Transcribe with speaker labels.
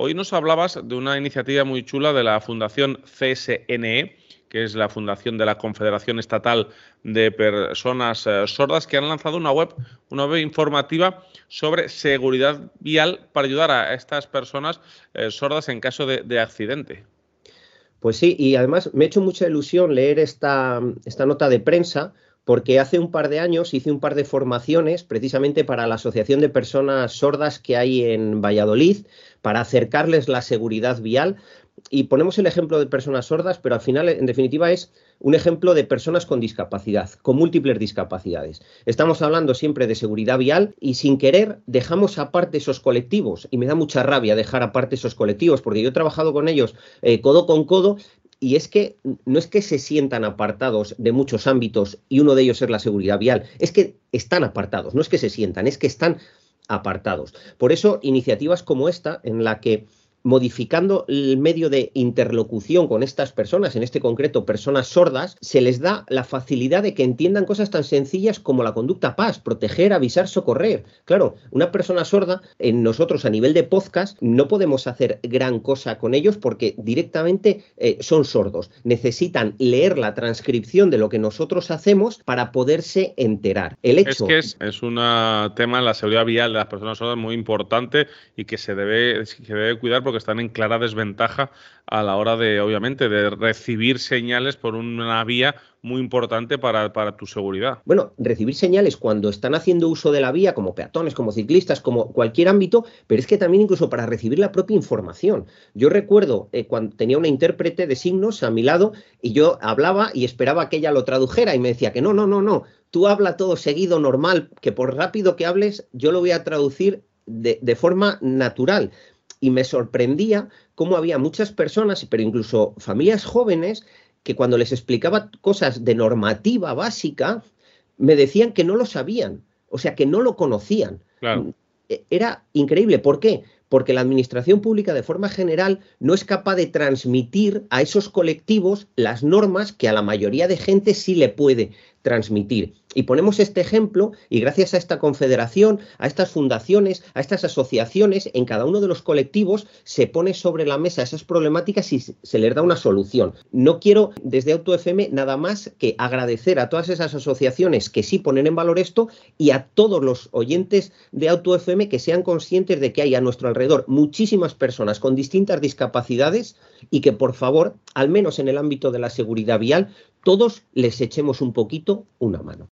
Speaker 1: Hoy nos hablabas de una iniciativa muy chula de la Fundación CSNE, que es la Fundación de la Confederación Estatal de Personas eh, Sordas, que han lanzado una web, una web informativa sobre seguridad vial para ayudar a estas personas eh, sordas en caso de, accidente.
Speaker 2: Pues sí, y además me ha hecho mucha ilusión leer esta, esta nota de prensa porque hace un par de años hice un par de formaciones precisamente para la Asociación de Personas Sordas que hay en Valladolid, para acercarles la seguridad vial. Y ponemos el ejemplo de personas sordas, pero al final, en definitiva, es un ejemplo de personas con discapacidad, con múltiples discapacidades. Estamos hablando siempre de seguridad vial y sin querer dejamos aparte esos colectivos. Y me da mucha rabia dejar aparte esos colectivos, porque yo he trabajado con ellos eh, codo con codo y es que no es que se sientan apartados de muchos ámbitos y uno de ellos es la seguridad vial, es que están apartados, no es que se sientan, es que están apartados. Por eso, iniciativas como esta, en la que modificando el medio de interlocución con estas personas, en este concreto personas sordas, se les da la facilidad de que entiendan cosas tan sencillas como la conducta paz, proteger, avisar, socorrer. Claro, una persona sorda, en nosotros a nivel de podcast, no podemos hacer gran cosa con ellos porque directamente eh, son sordos. Necesitan leer la transcripción de lo que nosotros hacemos para poderse enterar.
Speaker 1: El hecho... Es que es, un tema la seguridad vial de las personas sordas muy importante y que se debe, se debe cuidar porque están en clara desventaja a la hora de, obviamente, de recibir señales por una vía muy importante para, tu seguridad.
Speaker 2: Bueno, recibir señales cuando están haciendo uso de la vía, como peatones, como ciclistas, como cualquier ámbito, pero es que también incluso para recibir la propia información. Yo recuerdo eh, cuando tenía una intérprete de signos a mi lado y yo hablaba y esperaba que ella lo tradujera y me decía que no, no, no, no, tú habla todo seguido, normal, que por rápido que hables, yo lo voy a traducir de forma natural y me sorprendía cómo había muchas personas, pero incluso familias jóvenes, que cuando les explicaba cosas de normativa básica, me decían que no lo sabían, o sea, que no lo conocían. E, era increíble. ¿Por qué? Porque la administración pública, de forma general, no es capaz de transmitir a esos colectivos las normas que a la mayoría de gente sí le puede transmitir. Y ponemos este ejemplo y gracias a esta confederación, a estas fundaciones, a estas asociaciones, en cada uno de los colectivos se pone sobre la mesa esas problemáticas y se les da una solución. No quiero desde AutoFM nada más que agradecer a todas esas asociaciones que sí ponen en valor esto y a todos los oyentes de AutoFM que sean conscientes de que hay a nuestro alrededor muchísimas personas con distintas discapacidades y que por favor, al menos en el ámbito de la seguridad vial, todos les echemos un poquito una mano.